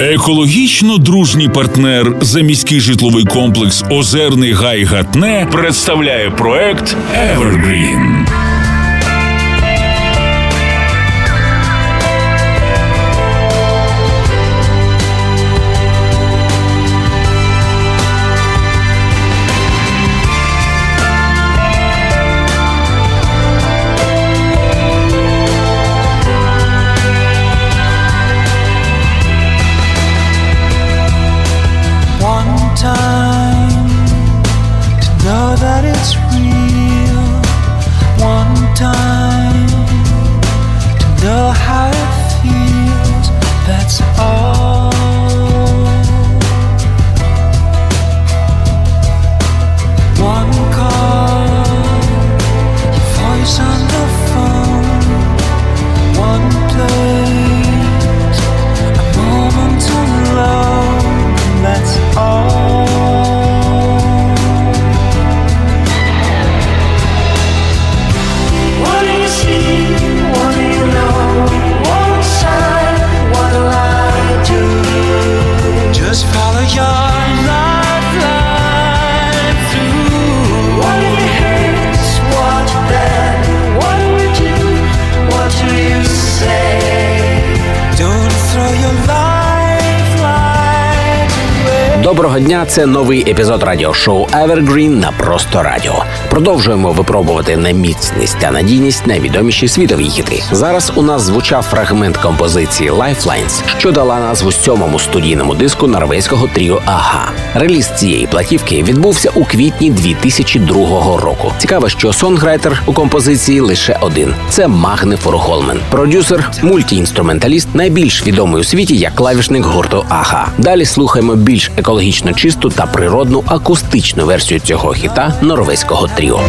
Екологічно дружній партнер за міський житловий комплекс Озерний Гай Гатне представляє проект Evergreen. Just follow your Доброго дня! Це новий епізод радіошоу Evergreen на просто радіо. Продовжуємо випробувати на міцність та надійність найвідоміші світові хіти. Зараз у нас звучав фрагмент композиції Lifelines, що дала назву сьомому студійному диску норвезького тріо Ага. Реліз цієї платівки відбувся у квітні 2002 року. Цікаво, що сонграйтер у композиції лише один: це Магне Форголмен, продюсер, мультіінструменталіст, найбільш відомий у світі як клавішник гурту Ага. Далі слухаємо більш екологічно чисту та природну акустичну версію цього хіта норвезького тріо.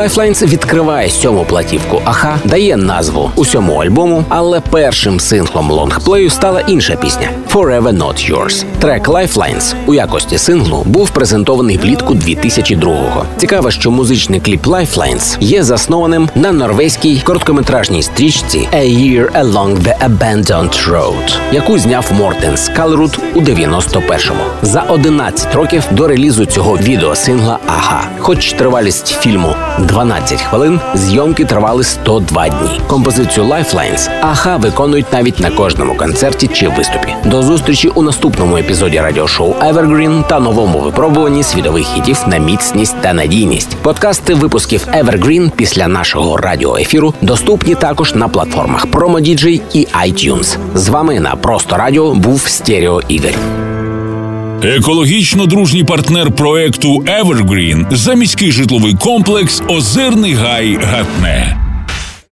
Lifelines відкриває сьому платівку Аха, дає назву усьому альбому, але першим синглом лонгплею стала інша пісня Forever Not Yours. Трек Lifelines у якості синглу був презентований влітку 2002-го. Цікаво, що музичний кліп Lifelines є заснованим на норвезькій короткометражній стрічці A Year Along the Abandoned Road, яку зняв Мортен Скалруд у 91-му. За 11 років до релізу цього відеосингла Ага. Хоч тривалість фільму 12 хвилин, зйомки тривали 102 дні. Композицію Lifelines Аха виконують навіть на кожному концерті чи виступі. До зустрічі у наступному епізоді радіошоу Evergreen та новому випробуванні світових хітів на міцність та надійність. Подкасти випусків Evergreen після нашого радіоефіру доступні також на платформах PromoDJ і iTunes. З вами на просто радіо був Стерео Ігор. Екологічно дружній партнер проекту Evergreen – заміський житловий комплекс Озерний Гай Гатне.